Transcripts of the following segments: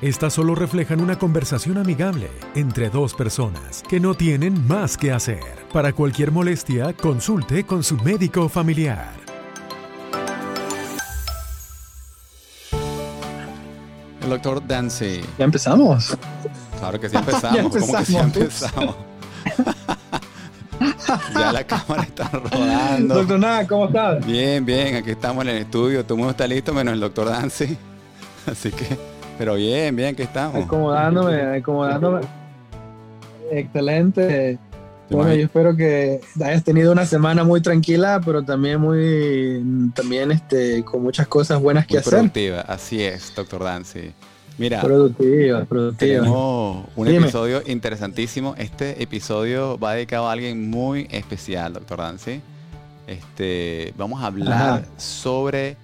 Estas solo reflejan una conversación amigable entre dos personas que no tienen más que hacer. Para cualquier molestia, consulte con su médico familiar. El doctor Dancy. ¿Ya empezamos? Claro que sí empezamos. ¿Cómo que sí empezamos? ya la cámara está rodando. Doctor Nada, ¿cómo estás? Bien, bien. Aquí estamos en el estudio. Todo el mundo está listo menos el doctor Dancy. Así que, pero bien, bien, aquí estamos. Acomodándome, acomodándome. Excelente. Bueno, yo espero que hayas tenido una semana muy tranquila, pero también muy, también este, con muchas cosas buenas que muy hacer. Productiva, así es, doctor Dancy. Mira, productiva, productiva. Tenemos un Dime. episodio interesantísimo. Este episodio va dedicado a alguien muy especial, doctor Dancy. Este, vamos a hablar Ajá. sobre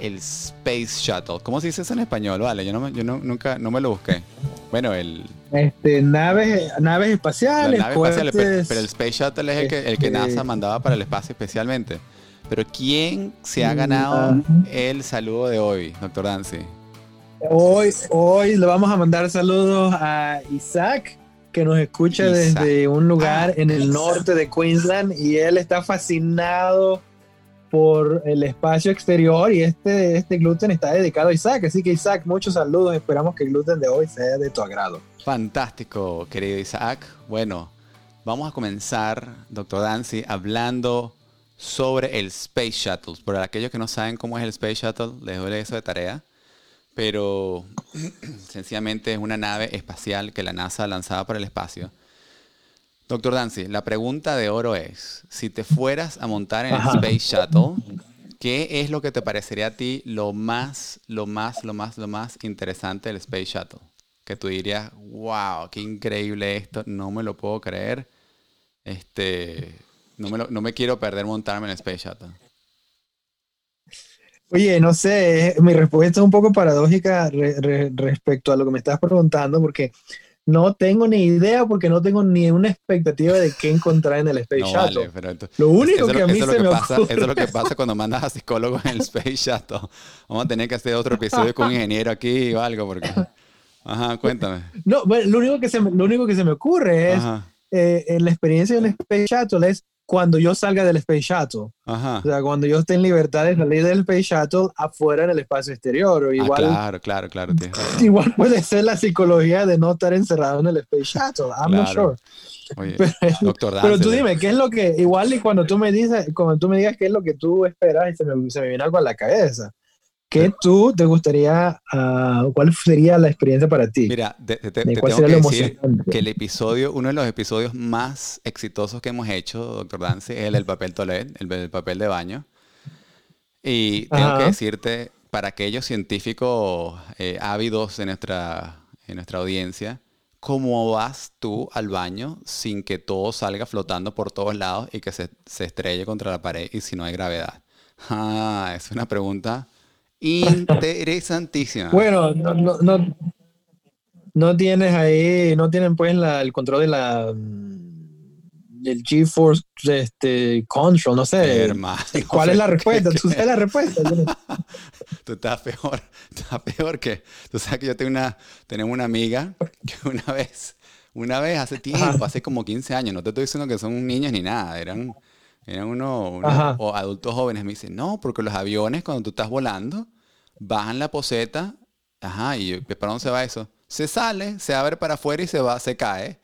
el Space Shuttle. ¿Cómo se dice eso en español? Vale, yo, no, yo no, nunca no me lo busqué. Bueno, el... Este, naves, naves espaciales. Naves espaciales pero, pero, el Space Shuttle es el que, el que NASA este mandaba para el espacio especialmente. Pero ¿quién se ha ganado uh -huh. el saludo de hoy, doctor Dancy? Hoy, hoy le vamos a mandar saludos a Isaac, que nos escucha Isaac. desde un lugar ah, en el Isaac. norte de Queensland y él está fascinado por el espacio exterior y este, este gluten está dedicado a Isaac. Así que Isaac, muchos saludos. Esperamos que el gluten de hoy sea de tu agrado. Fantástico, querido Isaac. Bueno, vamos a comenzar, doctor Dancy, hablando sobre el Space Shuttle. Por aquellos que no saben cómo es el Space Shuttle, les doy eso de tarea. Pero sencillamente es una nave espacial que la NASA lanzaba para el espacio Doctor Dancy, la pregunta de oro es, si te fueras a montar en el Ajá. Space Shuttle, ¿qué es lo que te parecería a ti lo más, lo más, lo más, lo más interesante del Space Shuttle? Que tú dirías, wow, qué increíble esto, no me lo puedo creer. Este, no me, lo, no me quiero perder montarme en el Space Shuttle. Oye, no sé, mi respuesta es un poco paradójica re, re, respecto a lo que me estás preguntando, porque no tengo ni idea porque no tengo ni una expectativa de qué encontrar en el Space no, Shuttle. Vale, pero entonces, lo único es que, a mí se que me pasa, ocurre... Eso es lo que pasa cuando mandas a psicólogos en el Space Shuttle. Vamos a tener que hacer otro episodio con un ingeniero aquí o algo porque... Ajá, cuéntame. No, bueno, lo único que se lo único que se me ocurre es, eh, en la experiencia del Space Shuttle es cuando yo salga del Space Shuttle. Ajá. O sea, cuando yo esté en libertad de salir del Space Shuttle afuera en el espacio exterior. O igual, ah, claro, claro, claro. Igual puede ser la psicología de no estar encerrado en el Space Shuttle. I'm claro. not sure. Oye, pero, doctor pero tú dime, ¿qué es lo que, igual y cuando tú me dices, cuando tú me digas qué es lo que tú esperas y se me, se me viene algo a la cabeza. ¿Qué tú te gustaría, uh, cuál sería la experiencia para ti? Mira, te, te, te tengo que decir que el episodio, uno de los episodios más exitosos que hemos hecho, doctor Dance, es el del papel toilet, el del papel de baño. Y tengo Ajá. que decirte, para aquellos científicos eh, ávidos de nuestra, en nuestra audiencia, ¿cómo vas tú al baño sin que todo salga flotando por todos lados y que se, se estrelle contra la pared y si no hay gravedad? Ah, es una pregunta Interesantísima. Bueno, no, no, no, no, tienes ahí, no tienen pues la, el control de la del GeForce este, Control, no sé. Hermano, ¿Cuál es la respuesta? ¿Tú sabes la respuesta? Tú estás peor, estás peor que... Tú sabes que yo tengo una, tenemos una amiga que una vez, una vez hace tiempo, Ajá. hace como 15 años, no te estoy diciendo que son niños ni nada, eran eran unos uno, o adultos jóvenes. Me dicen, no, porque los aviones cuando tú estás volando, bajan la poseta. Ajá, y yo, ¿para dónde se va eso? Se sale, se abre para afuera y se va, se cae.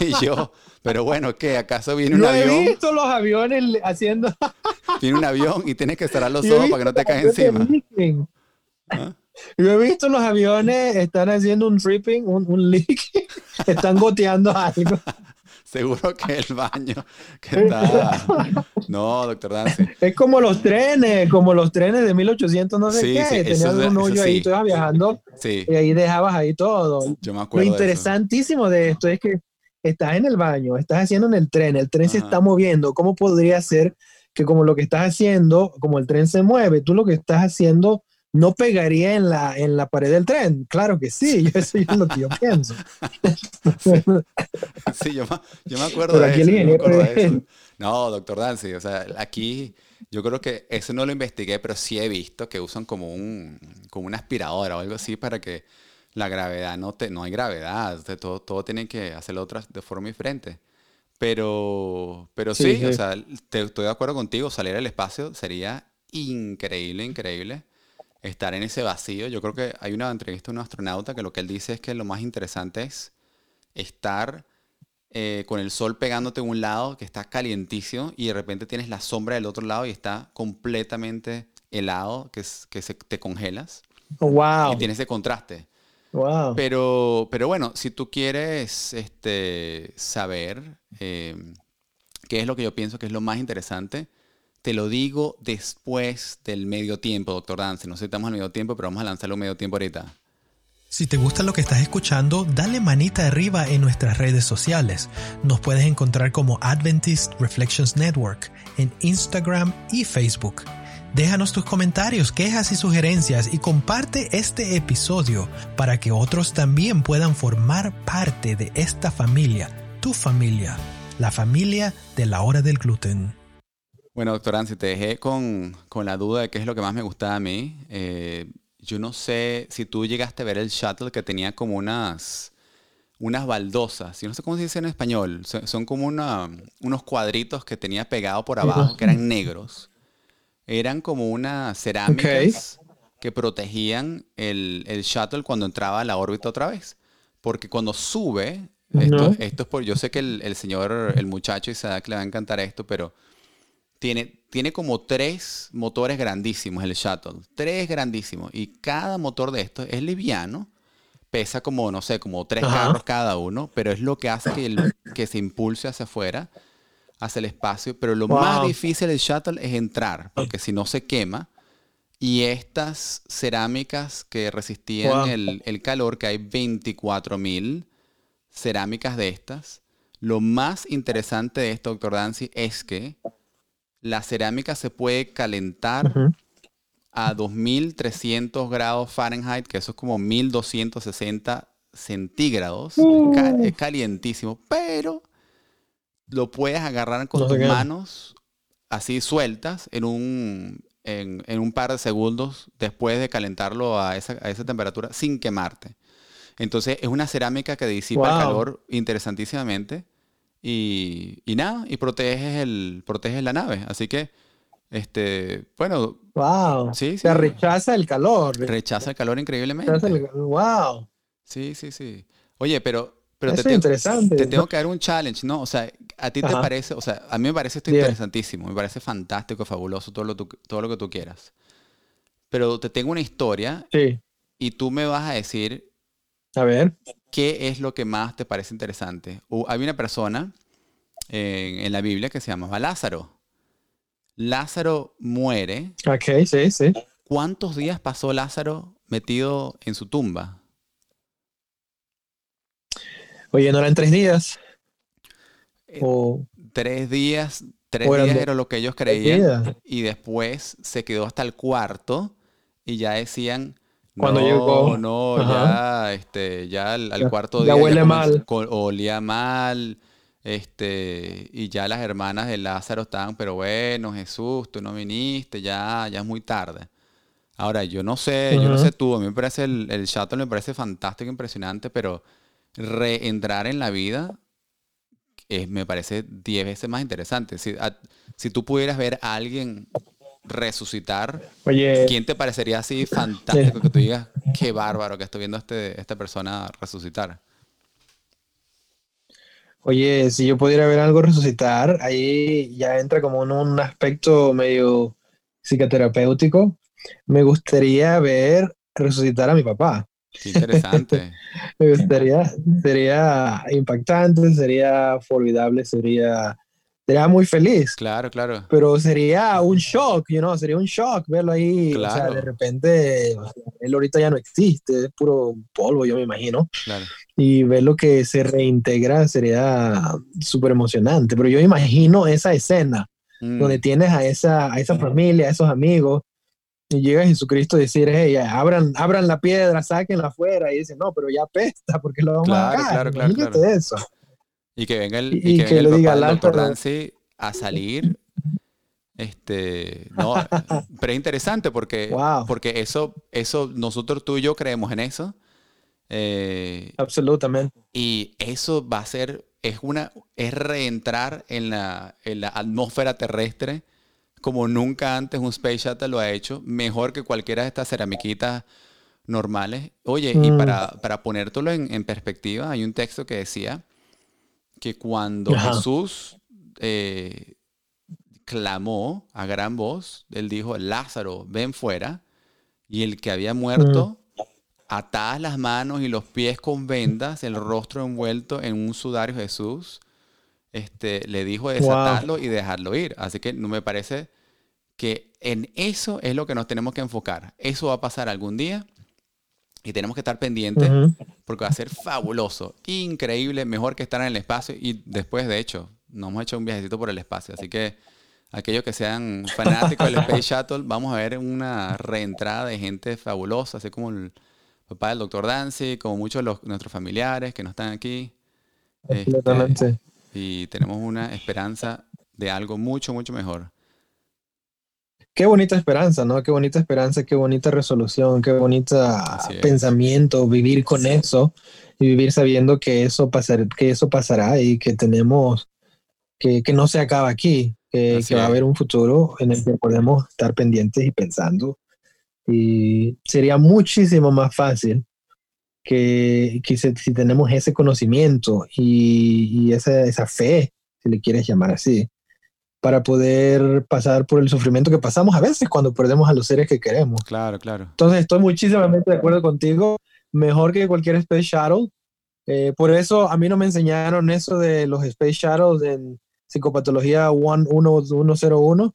y, y, yo, pero bueno, ¿qué? ¿Acaso viene un Yo avión? he visto los aviones haciendo... viene un avión y tienes que cerrar los ojos para que no te caiga encima. ¿Ah? Yo he visto los aviones, están haciendo un tripping, un, un leak, están goteando algo. Seguro que el baño que está... No, doctor Dancy. Es como los trenes, como los trenes de 1800 no sé sí, qué. Sí, Tenías un hoyo ahí, tú ibas viajando y ahí dejabas ahí todo. Yo me acuerdo Lo interesantísimo de, de, esto es que estás en el baño, estás haciendo en el tren, el tren Ajá. se está moviendo. ¿Cómo podría ser que como lo que estás haciendo, como el tren se mueve, tú lo que estás haciendo no pegaría en la, en la pared del tren. Claro que sí, eso es lo que yo pienso. sí, yo, me, acuerdo, de, eso, No, doctor Dancy, o sea, aquí yo creo que eso no lo investigué, pero sí he visto que usan como, un, como una aspiradora o algo así para que la gravedad no te, no hay gravedad, todo, todo tiene que hacerlo de forma diferente. Pero, pero sí, o sea, estoy de acuerdo contigo, salir al espacio sería increíble, increíble estar en ese vacío. Yo creo que hay una entrevista de un astronauta que lo que él dice es que lo más interesante es estar eh, con el sol pegándote a un lado que está calientísimo y de repente tienes la sombra del otro lado y está completamente helado, que, es, que se, te congelas. Wow. Y tienes ese contraste. Wow. Pero, pero bueno, si tú quieres este, saber eh, qué es lo que yo pienso que es lo más interesante, te lo digo después del medio tiempo, doctor Dance. No sé estamos en medio tiempo, pero vamos a lanzarlo medio tiempo ahorita. Si te gusta lo que estás escuchando, dale manita arriba en nuestras redes sociales. Nos puedes encontrar como Adventist Reflections Network en Instagram y Facebook. Déjanos tus comentarios, quejas y sugerencias y comparte este episodio para que otros también puedan formar parte de esta familia, tu familia, la familia de la hora del gluten. Bueno, doctor Ansi, te dejé con, la duda de qué es lo que más me gustaba a mí. Eh, yo no sé si tú llegaste a ver el shuttle que tenía como unas, unas baldosas. Yo no sé cómo se dice en español. Son, como unos cuadritos que tenía pegado por abajo, que eran negros. Eran como unas cerámicas que protegían el, shuttle cuando entraba a la órbita otra vez. Porque cuando sube, esto, esto es por, yo sé que el, el señor, el muchacho Isaac le va a encantar esto, pero tiene, tiene como tres motores grandísimos el shuttle. Tres grandísimos. Y cada motor de estos es liviano. Pesa como, no sé, como tres carros cada uno. Pero es lo que hace que, el, que se impulse hacia afuera, hacia el espacio. Pero lo más difícil del shuttle es entrar. Porque si no se quema. Y estas cerámicas que resistían el, el, calor, que hay 24.000 cerámicas de estas. Lo más interesante de esto, doctor Dancy, es que la cerámica se puede calentar a 2300 grados Fahrenheit, que eso es como 1260 centígrados. Uh. Es calientísimo, pero lo puedes agarrar con tus manos así sueltas en un, en, un par de segundos después de calentarlo a esa, temperatura sin quemarte. Entonces es una cerámica que disipa el calor interesantísimamente y, nada, y proteges, el, proteges la nave. Así que, este, bueno. Wow. Sí, sí. rechaza el calor. Rechaza el calor increíblemente. wow. Sí, sí, sí. Oye, pero, pero te, interesante. te tengo que dar un challenge, ¿no? O sea, a ti te parece, o sea, a mí me parece esto interesantísimo, me parece fantástico, fabuloso, todo lo, todo lo que tú quieras. Pero te tengo una historia sí. y tú me vas a decir a ver. ¿Qué es lo que más te parece interesante? hay una persona en, la Biblia que se llamaba Lázaro. Lázaro muere. Ok, sí, sí. ¿Cuántos días pasó Lázaro metido en su tumba? Oye, ¿no eran tres días? Eh, o... Tres días, tres días era lo que ellos creían. Y después se quedó hasta el cuarto y ya decían, cuando no, llegó. No, ya, este, ya al, cuarto día. Ya huele mal. olía mal. Este, y ya las hermanas de Lázaro estaban, pero bueno, Jesús, tú no viniste, ya, ya es muy tarde. Ahora, yo no sé, yo no sé tú, a mí me parece el, el shuttle me parece fantástico, impresionante, pero reentrar en la vida me parece diez veces más interesante. Si, si tú pudieras ver a alguien resucitar. Oye. ¿Quién te parecería así fantástico que tú digas, qué bárbaro que estoy viendo a este, esta persona resucitar? Oye, si yo pudiera ver algo resucitar, ahí ya entra como en un aspecto medio psicoterapéutico. Me gustaría ver resucitar a mi papá. Qué interesante. Me gustaría, sería impactante, sería formidable, sería sería muy feliz. Claro, claro. Pero sería un shock, you know, sería un shock verlo ahí. O sea, de repente, él ahorita ya no existe, es puro polvo, yo me imagino. Claro. Y verlo que se reintegra sería súper emocionante. Pero yo imagino esa escena mm. donde tienes a esa, a esa familia, a esos amigos, y llega Jesucristo a decir, hey, abran, abran la piedra, sáquenla afuera, y dice, no, pero ya pesta, porque lo vamos a sacar. Claro, claro, eso. Y que venga el, y, que, venga el papá del doctor Dancy a salir. Este, no, pero es interesante porque, porque eso, eso, nosotros tú y yo creemos en eso. Eh, Absolutamente. Y eso va a ser, es una, es reentrar en la, en la atmósfera terrestre como nunca antes un Space Shuttle lo ha hecho, mejor que cualquiera de estas ceramiquitas normales. Oye, y mm. para, para ponértelo en, perspectiva, hay un texto que decía que cuando Jesús eh, clamó a gran voz, él dijo, Lázaro, ven fuera, y el que había muerto, mm. atadas las manos y los pies con vendas, el rostro envuelto en un sudario Jesús, este, le dijo desatarlo y dejarlo ir. Así que no me parece que en eso es lo que nos tenemos que enfocar. Eso va a pasar algún día y tenemos que estar pendientes porque va a ser fabuloso, increíble, mejor que estar en el espacio y después, de hecho, nos hemos hecho un viajecito por el espacio. Así que aquellos que sean fanáticos del Space Shuttle, vamos a ver una reentrada de gente fabulosa, así como el papá del doctor Dancy, como muchos de nuestros familiares que no están aquí. Este, y tenemos una esperanza de algo mucho, mucho mejor qué bonita esperanza, ¿no? Qué bonita esperanza, qué bonita resolución, qué bonita pensamiento, vivir con eso y vivir sabiendo que eso, pasar, que eso pasará y que tenemos, que, que no se acaba aquí, que, va a haber un futuro en el que podemos estar pendientes y pensando. Y sería muchísimo más fácil que, que si, tenemos ese conocimiento y, y esa, esa fe, si le quieres llamar así, para poder pasar por el sufrimiento que pasamos a veces cuando perdemos a los seres que queremos. Claro, claro. Entonces estoy muchísimamente de acuerdo contigo, mejor que cualquier Space Shuttle. Eh, por eso a mí no me enseñaron eso de los Space Shuttles en psicopatología 1101.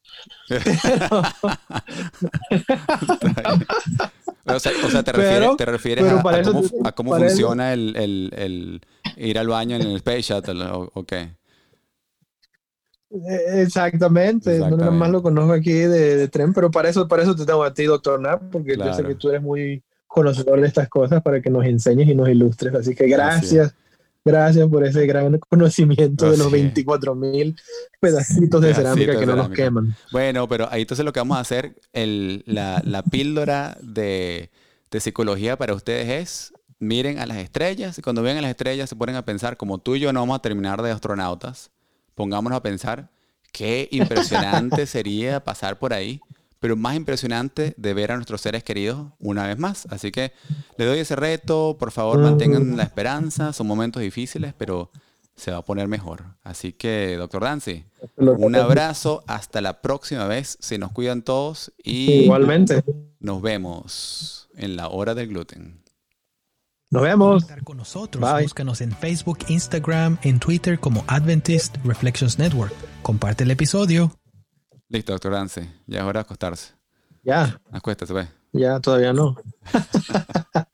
o, sea, o sea, te refieres, te refieres a, cómo, funciona el, el, el, ir al baño en el Space Shuttle, ¿o, qué? Eh, exactamente, no nada más lo conozco aquí de, tren, pero para eso, para eso te tengo a ti, doctor Nap, porque yo sé que tú eres muy conocedor de estas cosas para que nos enseñes y nos ilustres. Así que gracias, gracias por ese gran conocimiento de los 24 mil pedacitos de cerámica que no nos queman. Bueno, pero ahí entonces lo que vamos a hacer, el, la, la píldora de, de psicología para ustedes es miren a las estrellas y cuando vean a las estrellas se ponen a pensar como tú y yo no vamos a terminar de astronautas pongámonos a pensar qué impresionante sería pasar por ahí, pero más impresionante de ver a nuestros seres queridos una vez más. Así que le doy ese reto, por favor mantengan la esperanza, son momentos difíciles, pero se va a poner mejor. Así que, doctor Dancy, un abrazo, hasta la próxima vez, se nos cuidan todos y igualmente nos vemos en la hora del gluten. Nos vemos. Estar con nosotros. Búscanos en Facebook, Instagram, en Twitter como Adventist Reflections Network. Comparte el episodio. Listo, doctor Dance. Ya es hora de acostarse. Ya. Acuéstate, ve. Ya, todavía no.